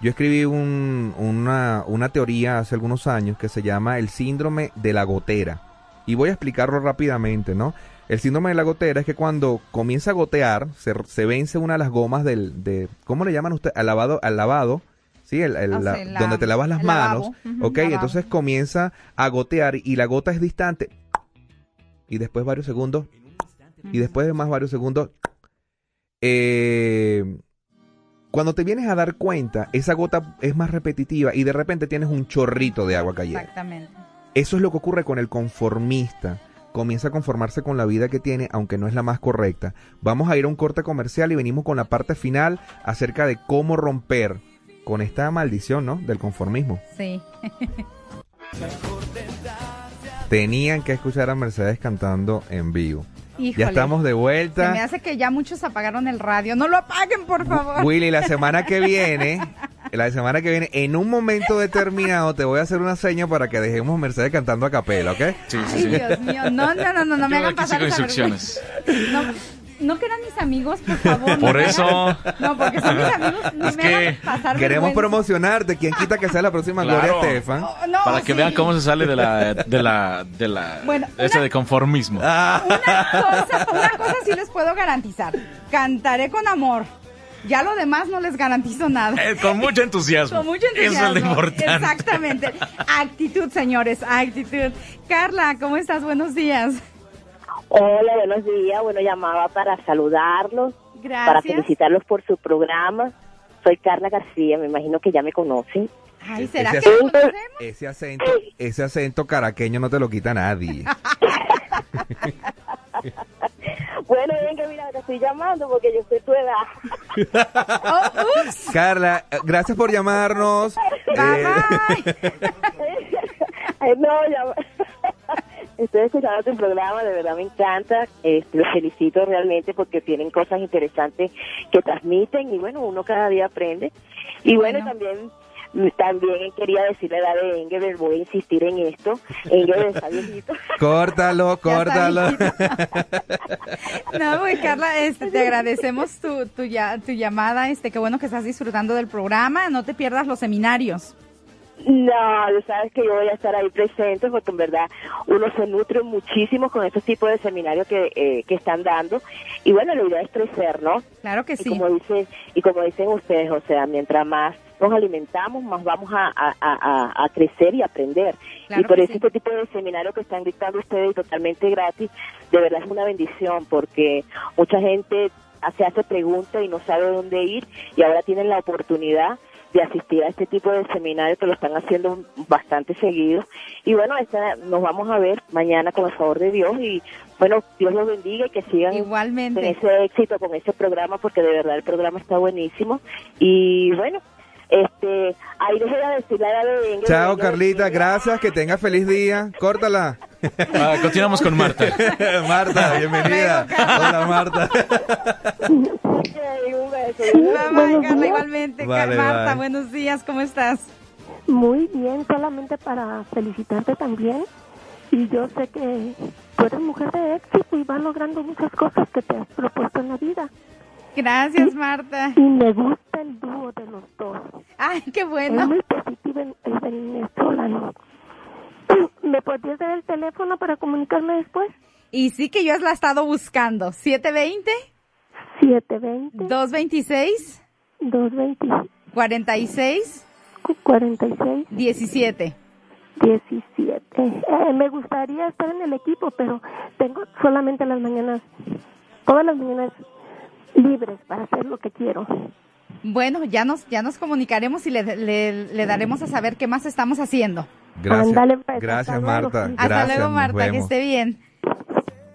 C: Yo escribí un- una, una teoría hace algunos años que se llama el síndrome de la gotera. Y voy a explicarlo rápidamente, ¿no? El síndrome de la gotera es que cuando comienza a gotear, se, se vence una de las gomas del, de, ¿cómo le llaman ustedes? Al lavado, al lavado, ¿sí? El, el-
B: O
C: la-
B: sea, la-
C: donde te lavas las manos, ¿ok?
B: lavabo.
C: Entonces comienza a gotear y la gota es distante. Y después varios segundos. Y después de más varios segundos. Eh, cuando te vienes a dar cuenta, esa gota es más repetitiva y de repente tienes un chorrito de agua cayendo.
B: Exactamente.
C: Eso es lo que ocurre con el conformista. Comienza a conformarse con la vida que tiene, aunque no es la más correcta. Vamos a ir a un corte comercial y venimos con la parte final acerca de cómo romper con esta maldición, ¿no? Del conformismo.
B: Sí. (laughs)
C: Tenían que escuchar a Mercedes cantando en vivo.
B: Híjole.
C: Ya estamos de
B: Se me
C: vuelta.
B: hace que ya muchos apagaron el radio. No lo apaguen, por favor.
C: Willy, la semana que (laughs) viene, la semana que viene, en un momento determinado, te voy a hacer una seña para que dejemos Mercedes cantando a capela, ¿ok?
E: Sí, sí,
B: Ay,
E: sí.
B: Dios mío. No, no, no, no, no me hagan pasar esa
E: instrucciones.
B: No, no que eran mis amigos, por favor. no
E: Por
B: me
E: eso.
B: hagan- No, porque son mis amigos. No
E: Es
B: me
E: que
B: hagan pasar
C: Queremos
B: vergüenza.
C: promocionarte. ¿Quién quita que sea la próxima
E: Claro.
C: Gloria Estefan?
B: Oh, no,
E: Para que
B: sí.
E: vean cómo se sale de la, de la, de la,
B: Bueno,
E: ese
B: una-
E: de conformismo.
C: Ah,
B: Una cosa, una cosa sí les puedo garantizar. Cantaré con amor. Ya lo demás no les garantizo nada.
E: Eh, con mucho entusiasmo.
B: Con mucho entusiasmo.
E: Eso es lo importante.
B: Exactamente. Actitud, señores, actitud. Carla, ¿cómo estás? Buenos días.
F: Hola, buenos días. Bueno, llamaba para saludarlos, para
B: Gracias.
F: felicitarlos por su programa. Soy Carla García, me imagino que ya me conocen.
B: Ay, ¿será
C: Ese
B: que
F: acento-
C: ese acento, ese acento caraqueño no te lo quita nadie. (laughs)
F: Bueno, venga, mira, te estoy llamando porque yo soy tu edad.
B: Oh, ups. (laughs)
C: Carla, eh, gracias por llamarnos.
B: Bye,
C: Eh.
F: Ay, no, ya... Estoy escuchando tu programa, de verdad me encanta. Este, los felicito realmente porque tienen cosas interesantes que transmiten y bueno, uno cada día aprende. Y bueno,
B: Bueno.
F: también también quería decirle la de Engelbert, voy a insistir en esto. Engelbert (laughs) está viejito.
C: Córtalo, córtalo. (laughs)
B: No, pues Carla, este, te agradecemos tu, tu, ya- tu llamada. Este, qué bueno que estás disfrutando del programa. No te pierdas los seminarios.
F: No, tú sabes que yo voy a estar ahí presente porque en verdad uno se nutre muchísimo con estos tipos de seminarios que, eh, que están dando. Y bueno, la idea es crecer, ¿no?
B: Claro que
F: Y
B: sí.
F: como dice, y como dicen ustedes, o sea, mientras más nos alimentamos, más vamos a, a, a, a crecer y aprender.
B: Claro
F: y por eso
B: sí.
F: este tipo de seminario que están dictando ustedes totalmente gratis, de verdad es una bendición porque mucha gente se hace preguntas y no sabe dónde ir y ahora tienen la oportunidad de asistir a este tipo de seminarios que lo están haciendo bastante seguido. Y bueno, esta, nos vamos a ver mañana con el favor de Dios y bueno, Dios los bendiga y que sigan con
B: Igualmente.
F: ese éxito, con ese programa, porque de verdad el programa está buenísimo. Y bueno, este, ahí les voy a decir la edad de.
C: Chao, Carlita, gracias, que tenga feliz día. Córtala.
E: Ah, continuamos con Marta. (laughs)
C: Marta, bienvenida. Hola, Marta.
F: Un beso.
B: Carla, igualmente.
C: Vale,
B: Marta,
C: bye.
B: buenos días, ¿cómo estás?
G: Muy bien, solamente para felicitarte también. Y yo sé que tú eres mujer de éxito y vas logrando muchas cosas que te has propuesto en la vida.
B: Gracias, Marta.
G: Y me gusta el dúo de los dos.
B: Ay, qué
G: Es
B: bueno.
G: muy positivo el, el de Inés Solano. (coughs) ¿Me podrías dar el teléfono para comunicarme después?
B: Y sí que yo la he estado buscando. 720
G: 720
B: 226
G: 220
B: 46
G: 46
B: 17.
G: 17. Eh, me gustaría estar en el equipo, pero tengo solamente las mañanas, todas las mañanas libres para hacer lo que quiero.
B: Bueno, ya nos ya nos comunicaremos y le, le, le daremos a saber qué más estamos haciendo.
C: Gracias.
G: Pues,
C: Gracias,
G: hasta luego.
C: Marta.
B: Hasta
C: Gracias,
B: luego,
C: nos
B: Marta, que esté bien.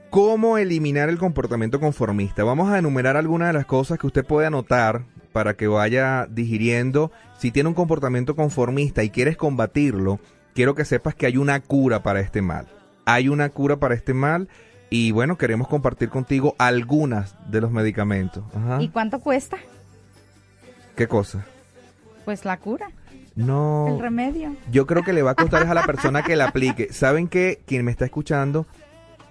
C: ¿Cómo eliminar el comportamiento conformista? Vamos a enumerar algunas de las cosas que usted puede anotar para que vaya digiriendo. Si tiene un comportamiento conformista y quieres combatirlo, quiero que sepas que hay una cura para este mal. Hay una cura para este mal Y bueno, queremos compartir contigo algunas de los medicamentos. Ajá.
B: ¿Y cuánto cuesta?
C: ¿Qué cosa?
B: Pues la cura,
C: No.
B: el remedio.
C: Yo creo que le va a costar es a la persona que la aplique. ¿Saben qué? Quien me está escuchando,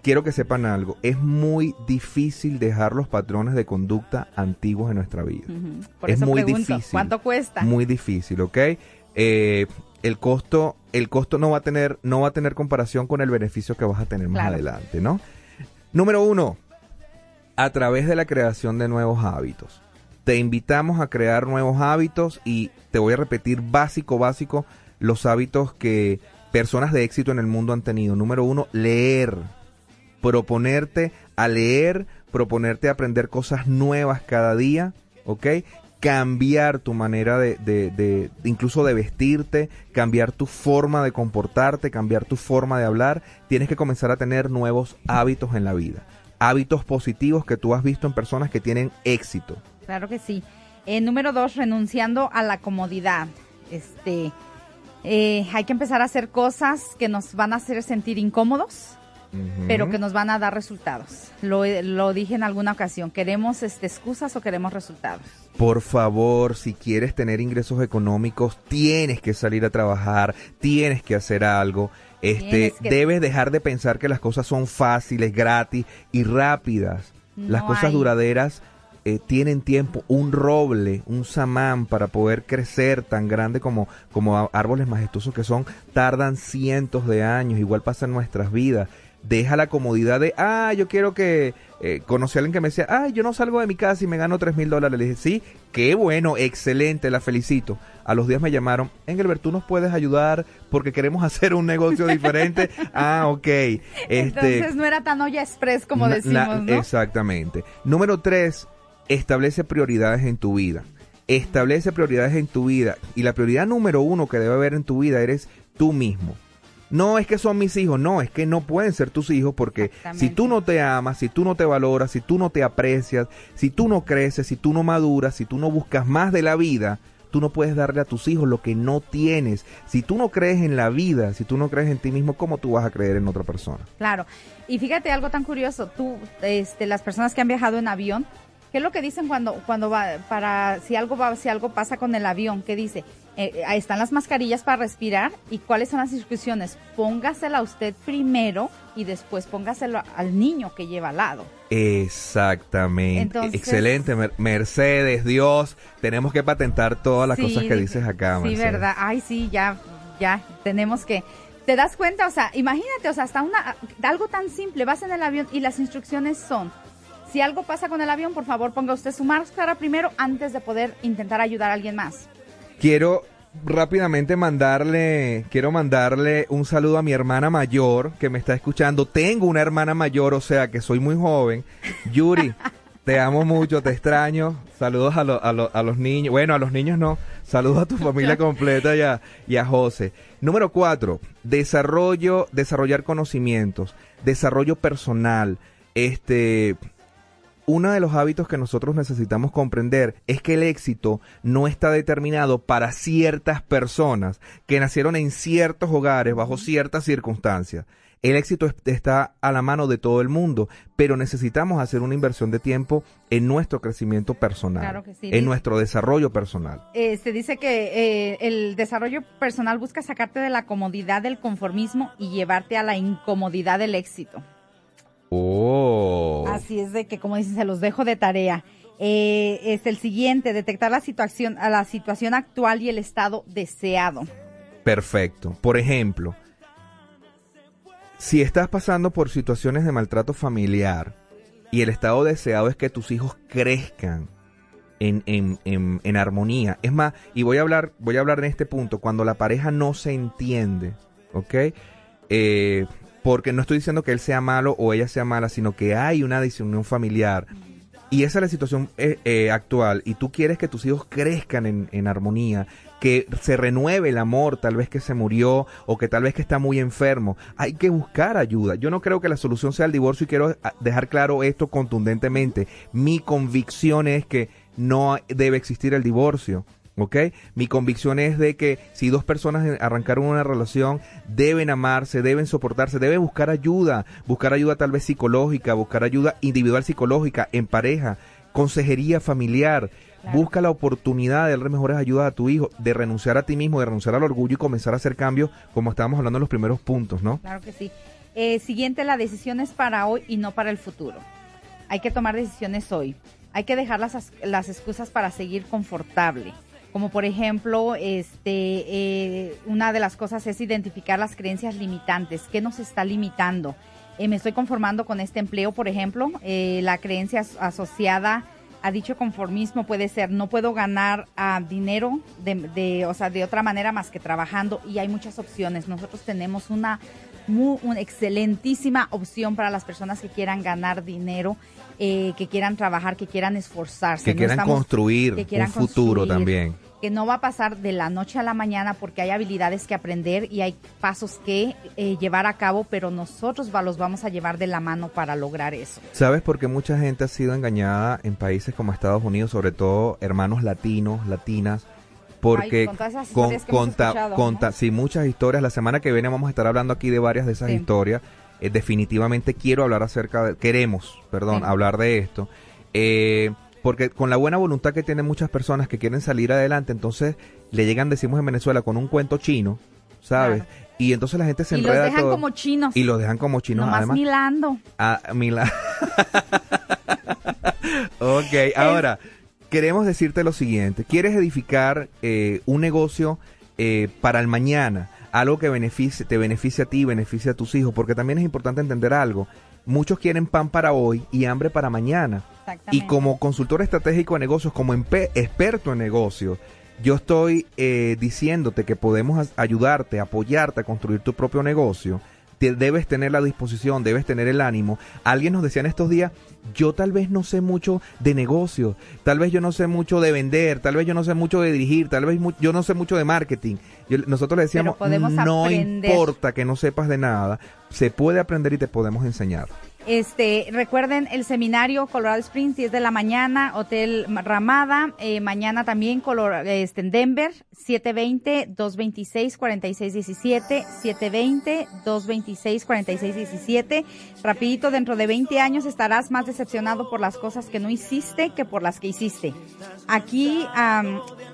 C: quiero que sepan algo. Es muy difícil dejar los patrones de conducta antiguos en nuestra vida.
B: Por
C: Es
B: eso
C: muy
B: pregunto,
C: difícil.
B: ¿cuánto cuesta?
C: Muy difícil, ¿ok? Eh, el costo, el costo no va a tener, no va a tener comparación con el beneficio que vas a tener más adelante, ¿no? Número uno, a través de la creación de nuevos hábitos. Te invitamos a crear nuevos hábitos y te voy a repetir básico, básico, los hábitos que personas de éxito en el mundo han tenido. Número uno, leer. Proponerte a leer, proponerte a aprender cosas nuevas cada día, ¿ok? Cambiar tu manera de, de- incluso de vestirte, cambiar tu forma de comportarte, cambiar tu forma de hablar. Tienes que comenzar a tener nuevos hábitos en la vida. Hábitos positivos que tú has visto en personas que tienen éxito.
B: Claro que sí. Eh, número dos, renunciando a la comodidad. Este, eh, hay que empezar a hacer cosas que nos van a hacer sentir incómodos, pero que nos van a dar resultados. Lo, lo dije en alguna ocasión. ¿Queremos este, excusas o queremos resultados?
C: Por favor, si quieres tener ingresos económicos, tienes que salir a trabajar, tienes que hacer algo. Este,
B: que-
C: debes dejar de pensar que las cosas son fáciles, gratis y rápidas. las cosas
B: hay.
C: duraderas eh, tienen tiempo. Un roble, un samán para poder crecer tan grande como, como árboles majestuosos que son, tardan cientos de años. Igual pasa en nuestras vidas. Deja la comodidad de, ah, yo quiero que... Eh, conocí a alguien que me decía, ah, yo no salgo de mi casa y me gano tres mil dólares. Le dije, sí, qué bueno, excelente, la felicito. A los días me llamaron, Engelbert, tú nos puedes ayudar porque queremos (laughs) hacer un negocio diferente. (laughs) ah, ok. Este,
B: Entonces no era tan olla express como
C: na-
B: decimos,
C: na-
B: ¿no?
C: Exactamente. Número tres, establece prioridades en tu vida. Establece prioridades en tu vida. Y la prioridad número uno que debe haber en tu vida eres tú mismo. No es que son mis hijos, no, es que no pueden ser tus hijos porque si tú no te amas, si tú no te valoras, si tú no te aprecias, si tú no creces, si tú no maduras, si tú no buscas más de la vida, tú no puedes darle a tus hijos lo que no tienes. Si tú no crees en la vida, si tú no crees en ti mismo, ¿cómo tú vas a creer en otra persona?
B: Claro. Y fíjate algo tan curioso, tú, este, las personas que han viajado en avión, ¿qué es lo que dicen cuando, cuando va, para, si algo va, si algo pasa con el avión? ¿Qué dice? Eh, ahí están las mascarillas para respirar y cuáles son las instrucciones. Póngasela usted primero y después póngaselo al niño que lleva al lado.
C: Exactamente.
B: Entonces-
C: Excelente, Mer- Mercedes, Dios. Tenemos que patentar todas las
B: Sí,
C: cosas que dices acá,
B: Sí,
C: Mercedes.
B: verdad. Ay, sí, ya, ya, tenemos que... ¿Te das cuenta? O sea, imagínate, o sea, hasta una, algo tan simple, vas en el avión y las instrucciones son, si algo pasa con el avión, por favor ponga usted su máscara primero antes de poder intentar ayudar a alguien más.
C: Quiero rápidamente mandarle, quiero mandarle un saludo a mi hermana mayor que me está escuchando. Tengo una hermana mayor, o sea que soy muy joven. Yuri, (laughs) te amo mucho, te extraño. Saludos a, lo- a lo- a los niños. Bueno, a los niños no. Saludos a tu familia completa y a, y a José. Número cuatro, desarrollo, desarrollar conocimientos, desarrollo personal. Este, uno de los hábitos que nosotros necesitamos comprender es que el éxito no está determinado para ciertas personas que nacieron en ciertos hogares bajo ciertas circunstancias. El éxito es- está a la mano de todo el mundo, pero necesitamos hacer una inversión de tiempo en nuestro crecimiento personal,
B: Claro que sí.
C: en nuestro desarrollo personal.
B: Eh, se dice que eh, el desarrollo personal busca sacarte de la comodidad del conformismo y llevarte a la incomodidad del éxito.
C: Oh.
B: Así es de que, como dicen, se los dejo de tarea. Eh, es el siguiente, detectar la situación, a la situación actual y el estado deseado.
C: Perfecto. Por ejemplo, si estás pasando por situaciones de maltrato familiar y el estado deseado es que tus hijos crezcan en, en, en, en armonía. Es más, y voy a hablar, voy a hablar en este punto, cuando la pareja no se entiende, ¿ok? Eh, porque no estoy diciendo que él sea malo o ella sea mala, sino que hay una disunión familiar. Y esa es la situación eh, eh, actual. Y tú quieres que tus hijos crezcan en, en armonía, que se renueve el amor, tal vez que se murió o que tal vez que está muy enfermo. Hay que buscar ayuda. Yo no creo que la solución sea el divorcio y quiero ah, dejar claro esto contundentemente. Mi convicción es que no debe existir el divorcio. ¿Ok? Mi convicción es de que si dos personas arrancaron una relación, deben amarse, deben soportarse, deben buscar ayuda, buscar ayuda tal vez psicológica, buscar ayuda individual psicológica, en pareja, consejería familiar. Busca la oportunidad de darle mejores ayudas a tu hijo, de renunciar a ti mismo, de renunciar al orgullo y comenzar a hacer cambios, como estábamos hablando en los primeros puntos, ¿no?
B: Claro que sí. Eh, siguiente, la decisión es para hoy y no para el futuro. Hay que tomar decisiones hoy. Hay que dejar las, las excusas para seguir confortable como por ejemplo, este, eh, una de las cosas es identificar las creencias limitantes. ¿Qué nos está limitando? Eh, me estoy conformando con este empleo, por ejemplo, eh, la creencia asociada a dicho conformismo puede ser no puedo ganar ah, dinero de, o sea, de otra manera más que trabajando y hay muchas opciones. Nosotros tenemos una, muy, una excelentísima opción para las personas que quieran ganar dinero eh, que quieran trabajar, que quieran esforzarse.
C: Que quieran construir un futuro también.
B: Que no va a pasar de la noche a la mañana porque hay habilidades que aprender y hay pasos que eh, llevar a cabo, pero nosotros los vamos a llevar de la mano para lograr eso.
C: ¿Sabes por qué mucha gente ha sido engañada en países como Estados Unidos, sobre todo hermanos latinos, latinas? Porque con, conta, sí, muchas historias. La semana que viene vamos a estar hablando aquí de varias de esas historias eh, definitivamente quiero hablar acerca de, queremos, perdón, hablar de esto, eh, porque con la buena voluntad que tienen muchas personas que quieren salir adelante, entonces le llegan, decimos en Venezuela, con un cuento chino, ¿sabes? Y entonces la gente se enreda. Y los
B: dejan como chinos.
C: Y los dejan como chinos.
B: Nomás además, milando.
C: Ah, milando. (laughs) ok, ahora, queremos decirte lo siguiente. ¿Quieres edificar eh, un negocio para el mañana? algo que beneficie, te beneficie a ti, beneficie a tus hijos, porque también es importante entender algo. Muchos quieren pan para hoy y hambre para mañana. Y como consultor estratégico de negocios, como experto en negocios, yo estoy eh, diciéndote que podemos ayudarte, apoyarte a construir tu propio negocio debes tener la disposición, debes tener el ánimo. Alguien nos decía en estos días, yo tal vez no sé mucho de negocio, tal vez yo no sé mucho de vender, tal vez yo no sé mucho de dirigir, tal vez yo no sé mucho de marketing. nosotros le decíamos, no importa que no sepas de nada, se puede aprender y te podemos enseñar.
B: Este, recuerden el seminario Colorado Springs, 10 de la mañana, Hotel Ramada, eh, mañana también Color, este, en Denver, 720-226-4617, 720-226-4617. Rapidito, dentro de 20 años estarás más decepcionado por las cosas que no hiciste que por las que hiciste. Aquí,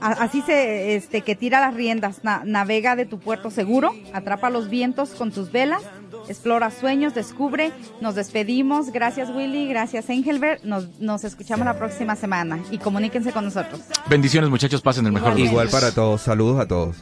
B: así se, este, que tira las riendas, navega de tu puerto seguro, atrapa los vientos con tus velas, explora sueños, descubre, nos despedimos. Gracias Willy, gracias Engelbert. Nos, nos escuchamos la próxima semana y comuníquense con nosotros.
E: Bendiciones muchachos, pasen el mejor
C: Igual para todos, saludos a todos.